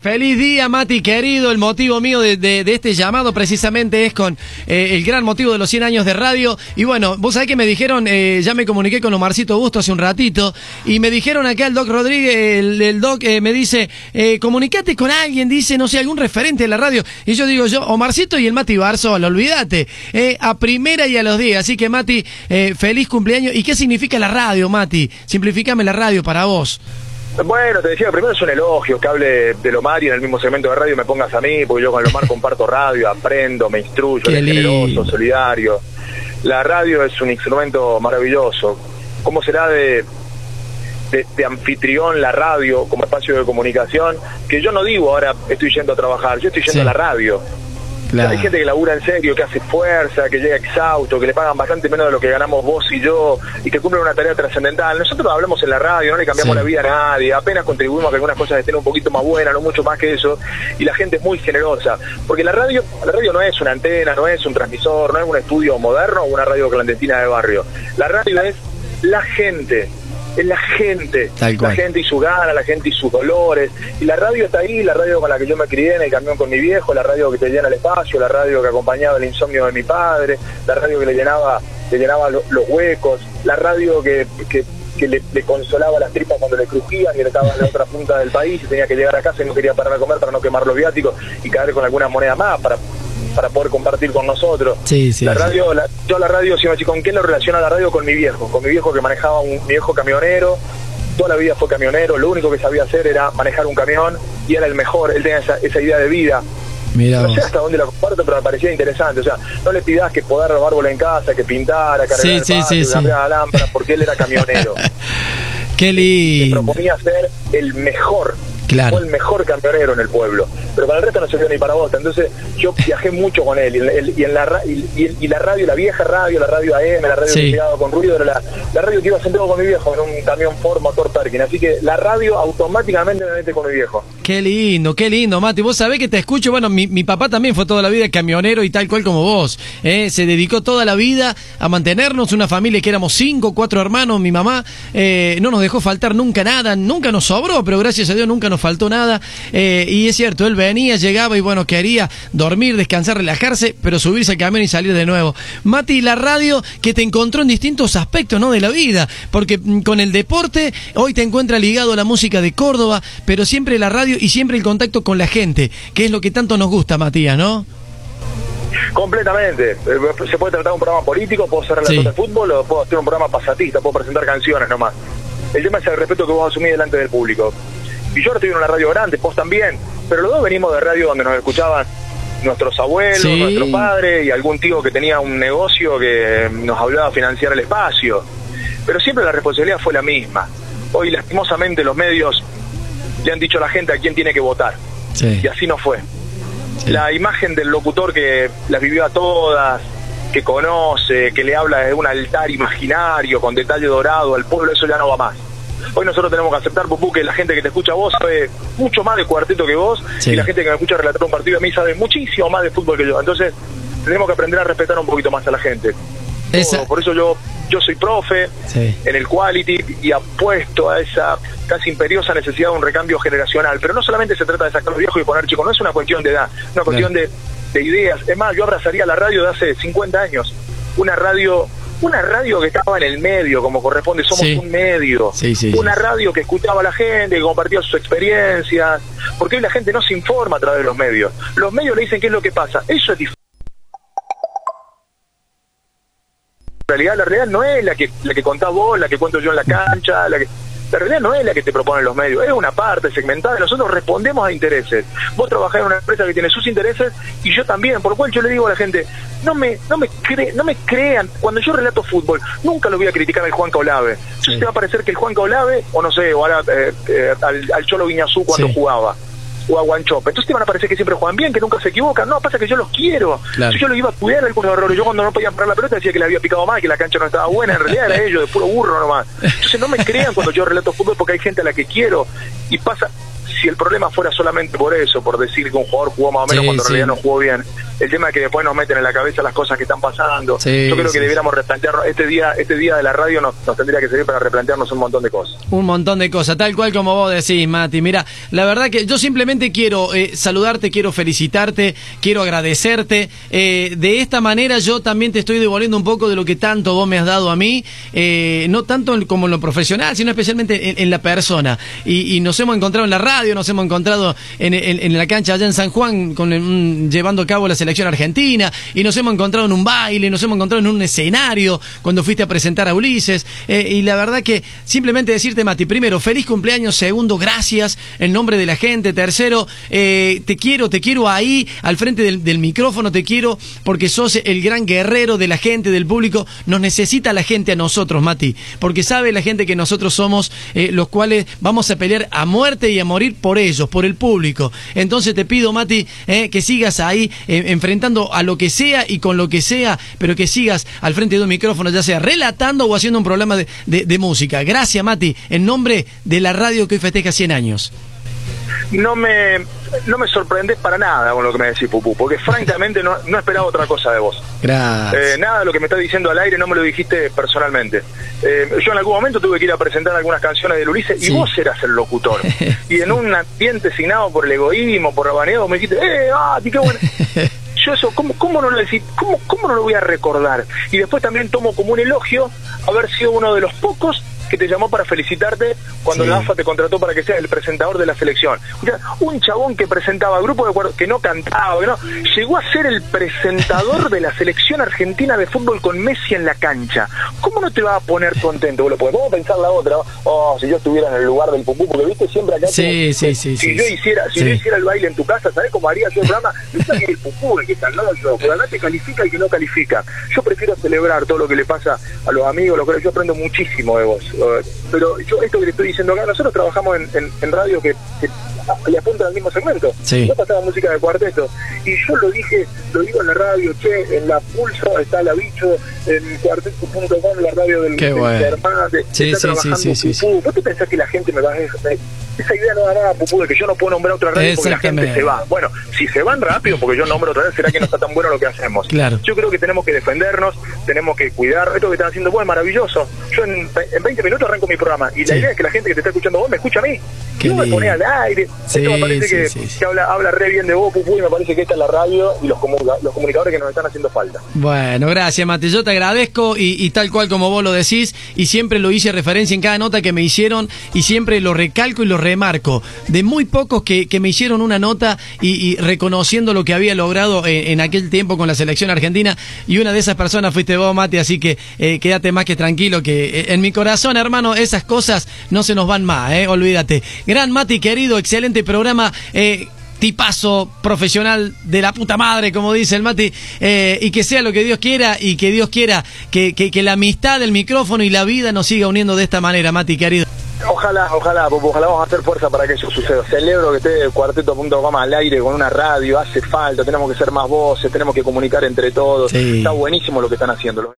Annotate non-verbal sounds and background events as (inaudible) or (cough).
Feliz día, Mati, querido. El motivo mío de, de- este llamado precisamente es con eh, el gran motivo de los 100 años de radio. Y bueno, vos sabés que me dijeron, eh, ya me comuniqué con Omarcito Busto hace un ratito, y me dijeron acá el Doc Rodríguez, el, Doc eh, me dice, eh, comunicate con alguien, dice, no sé, algún referente de la radio. Y yo digo yo, Omarcito y el Mati Barzola, olvídate, eh, a primera y a los días. Así que Mati, eh, feliz cumpleaños. ¿Y qué significa la radio, Mati? Simplificame la radio para vos. Bueno, te decía, primero es un elogio que hable de Lomar y en el mismo segmento de radio me pongas a mí, porque yo con Lomar comparto radio, aprendo, me instruyo, Qué es generoso, solidario. La radio es un instrumento maravilloso. ¿Cómo será de, de, de anfitrión la radio como espacio de comunicación? Que yo no digo ahora estoy yendo a trabajar, yo estoy yendo Sí. a la radio. Hay gente que labura en serio, que hace fuerza, que llega exhausto, que le pagan bastante menos de lo que ganamos vos y yo, y que cumplen una tarea trascendental. Nosotros hablamos en la radio, no le cambiamos Sí. la vida a nadie, apenas contribuimos a que algunas cosas estén un poquito más buenas, no mucho más que eso, y la gente es muy generosa. Porque la radio, la radio no es una antena, no es un transmisor, no es un estudio moderno o una radio clandestina de barrio. La radio es la gente. Es la gente, la gente y su gana, la gente y sus dolores. Y la radio está ahí, la radio con la que yo me crié en el camión con mi viejo, la radio que te llena el espacio, la radio que acompañaba el insomnio de mi padre, la radio que le llenaba, le llenaba lo- los huecos, la radio que, que, que le, le consolaba las tripas cuando le crujían y él estaba en la otra punta del país y tenía que llegar a casa y no quería parar a comer para no quemar los viáticos y caer con alguna moneda más para para poder compartir con nosotros. Sí, sí, la sí. radio, la- yo la radio, si me decís, ¿con qué lo relaciona la radio? Con mi viejo, con mi viejo que manejaba un mi viejo camionero, toda la vida fue camionero, lo único que sabía hacer era manejar un camión y era el mejor, él tenía esa, esa idea de vida. Mira No sé hasta dónde la comparto, pero me parecía interesante. O sea, no le pidas que podar árbol en casa, que pintara, cargar Sí, el sí, patio, sí, la lámpara, porque él era camionero. (laughs) Qué Se lindo. proponía ser el mejor. Claro. Fue el mejor camionero en el pueblo. Pero para el resto no se dio ni para vos. Entonces yo viajé mucho con él. Y, en- el- y en la, y, la radio, la vieja radio, la radio AM, la radio Sí. que con ruido, era la, la radio que iba sentado con mi viejo en un camión Ford motor Perkin. Así que la radio automáticamente me mete con mi viejo. Qué lindo, qué lindo, Mati. Vos sabés que te escucho. Bueno, mi, mi papá también fue toda la vida camionero y tal cual como vos. ¿eh? Se dedicó toda la vida a mantenernos, una familia que éramos cinco, cuatro hermanos. Mi mamá eh, no nos dejó faltar nunca nada, nunca nos sobró, pero gracias a Dios nunca nos faltó nada. Eh, y es cierto, él venía, llegaba y bueno, quería dormir, descansar, relajarse, pero subirse al camión y salir de nuevo. Mati, la radio que te encontró en distintos aspectos ¿no? de la vida, porque mm, con el deporte hoy te encuentra ligado a la música de Córdoba, pero siempre la radio y siempre el contacto con la gente, que es lo que tanto nos gusta, Matías, ¿no? Completamente. Eh, Se puede tratar un programa político, puedo ser relator Sí. de fútbol o puedo hacer un programa pasatista, puedo presentar canciones nomás. El tema es el respeto que vos asumís delante del público. Y yo ahora estoy en una radio grande, vos también, pero los dos venimos de radio donde nos escuchaban nuestros abuelos, Sí. nuestros padres y algún tío que tenía un negocio que nos hablaba de financiar el espacio. Pero siempre la responsabilidad fue la misma. Hoy lastimosamente los medios le han dicho a la gente a quién tiene que votar. Sí. Y así no fue Sí. la imagen del locutor que las vivió a todas, que conoce, que le habla de un altar imaginario con detalle dorado al pueblo, eso ya no va más. Hoy nosotros tenemos que aceptar, Pupú, que la gente que te escucha a vos sabe mucho más de cuarteto que vos Sí. y la gente que me escucha relatar un partido a mí sabe muchísimo más de fútbol que yo. Entonces tenemos que aprender a respetar un poquito más a la gente. Esa-. Por eso yo yo soy profe Sí. en el quality y apuesto a esa casi imperiosa necesidad de un recambio generacional. Pero no solamente se trata de sacar los viejos y poner chicos, no es una cuestión de edad, es una cuestión de, de ideas. Es más, yo abrazaría la radio de hace 50 años, una radio una radio que estaba en el medio, como corresponde, somos Sí. un medio. Sí, sí, una radio que escuchaba a la gente, que compartía sus experiencias, porque hoy la gente no se informa a través de los medios. Los medios le dicen qué es lo que pasa. Eso es diferente. La realidad, la realidad no es la que la que contás vos, la que cuento yo en la cancha, la que la realidad no es la que te proponen los medios, es una parte segmentada, nosotros respondemos a intereses. Vos trabajás en una empresa que tiene sus intereses y yo también, por lo cual yo le digo a la gente, no me no me cre- no me crean, cuando yo relato fútbol, nunca lo voy a criticar al Juan Olave. Entonces Sí. te va a parecer que el Juan Olave, o no sé, o ahora eh, eh, al, al Cholo Viñazú cuando Sí. jugaba o a Guanchope. Entonces te van a parecer que siempre juegan bien, que nunca se equivocan. No, pasa que yo los quiero. Claro. Yo los iba a cuidar algunos errores. Yo cuando no podían parar la pelota decía que le había picado mal, que la cancha no estaba buena. En realidad era ellos, de puro burro nomás. Entonces no me crean cuando yo relato fútbol porque hay gente a la que quiero. Y pasa si el problema fuera solamente por eso, por decir que un jugador jugó más o menos Sí, cuando en sí. realidad no jugó bien, el tema es que después nos meten en la cabeza las cosas que están pasando. Sí, Yo creo que debiéramos replantearnos, este día, este día de la radio nos, nos tendría que servir para replantearnos un montón de cosas. Un montón de cosas, tal cual como vos decís, Mati. Mira, la verdad que yo simplemente quiero eh, saludarte, quiero felicitarte, quiero agradecerte. Eh, de esta manera yo también te estoy devolviendo un poco de lo que tanto vos me has dado a mí, eh, no tanto como en lo profesional, sino especialmente en, en la persona. Y, y nos hemos encontrado en la radio, nos hemos encontrado en, en- en la cancha allá en San Juan con llevando a cabo la selección argentina, y nos hemos encontrado en un baile, nos hemos encontrado en un escenario cuando fuiste a presentar a Ulises. Eh, y la verdad que simplemente decirte, Mati, primero, feliz cumpleaños, segundo, gracias en nombre de la gente, tercero, eh, te quiero, te quiero ahí, al frente del, del micrófono, te quiero porque sos el gran guerrero de la gente, del público. Nos necesita la gente a nosotros, Mati, porque sabe la gente que nosotros somos eh, los cuales vamos a pelear a muerte y a morir por ellos, por el público. Entonces te pido, Mati, eh, que sigas ahí eh, enfrentando a lo que sea y con lo que sea, pero que sigas al frente de un micrófono, ya sea relatando o haciendo un programa de, de- de música. Gracias, Mati, en nombre de la radio que hoy festeja 100 años. No me no me sorprendes para nada con lo que me decís, Pupú, porque francamente no, no esperaba otra cosa de vos. Gracias. Eh, nada de lo que me estás diciendo al aire no me lo dijiste personalmente. Eh, yo en algún momento tuve que ir a presentar algunas canciones de Ulises Sí. y vos eras el locutor. (laughs) y en un ambiente signado por el egoísmo, por rabaneo, me dijiste, ¡eh, ah, qué bueno! (laughs) Yo eso, ¿cómo, cómo, no lo decí- cómo, ¿cómo no lo voy a recordar? Y después también tomo como un elogio haber sido uno de los pocos que te llamó para felicitarte cuando Sí. la AFA te contrató para que seas el presentador de la selección. O sea, un chabón que presentaba grupos de que no cantaba, que no, llegó a ser el presentador de la selección argentina de fútbol con Messi en la cancha. ¿Cómo no te va a poner contento? Vamos a pensar la otra. Oh, si yo estuviera en el lugar del pupú, porque viste siempre acá. Sí, que- sí, sí, Si sí, yo hiciera, si Sí. yo hiciera el baile en tu casa, ¿sabés cómo haría yo el programa? (laughs) No que el pupú, el que está al lado yo, pero acá te califica y que no califica. Yo prefiero celebrar todo lo que le pasa a los amigos, lo que yo aprendo muchísimo de vos. Pero yo, esto que te estoy diciendo acá, nosotros trabajamos en, en- en radio que, que le apunta al mismo segmento. Sí. Yo pasaba música de cuarteto. Y yo lo dije, lo digo en la radio, che, en la Pulso está la bicho, en cuarteto.com, la radio del, Qué del bueno. Germán, de- Sí, está sí, sí, trabajando sí, sí. ¿Vos te pensás que la gente me va a... me- esa idea no da nada, Pupú, de que yo no puedo nombrar otra radio porque la gente se va. Bueno, si se van rápido porque yo nombro otra vez, será que no está tan bueno lo que hacemos. Claro. Yo creo que tenemos que defendernos, tenemos que cuidar. Esto que están haciendo vos es maravilloso. Yo en, en 20 minutos arranco mi programa y la idea es que la gente que te está escuchando vos me escucha a mí. Qué no me pone al aire. Sí, Esto me parece sí, que, habla, habla re bien de vos, Pupú, y me parece que esta es la radio y los, comunica- los comunicadores que nos están haciendo falta. Bueno, gracias, Mate. Yo te agradezco y, y tal cual como vos lo decís, y siempre lo hice referencia en cada nota que me hicieron, y siempre lo recalco y lo remarco. De muy pocos que, que me hicieron una nota y, reconociendo lo que había logrado en, en aquel tiempo con la selección argentina, y una de esas personas fuiste vos, Mate, así que eh, quédate más que tranquilo, que eh, en mi corazón, hermano, esas cosas no se nos van más, eh, olvídate. Gran Mati, querido, excelente programa. Tipazo profesional de la puta madre, como dice el Mati, y que sea lo que Dios quiera y que Dios quiera que, que, que la amistad del micrófono y la vida nos siga uniendo de esta manera, Mati, querido. Ojalá, ojalá, ojalá vamos a hacer fuerza para que eso suceda. Celebro que esté cuarteto.com al aire con una radio, hace falta, tenemos que ser más voces, tenemos que comunicar entre todos. Sí. Está buenísimo lo que están haciendo.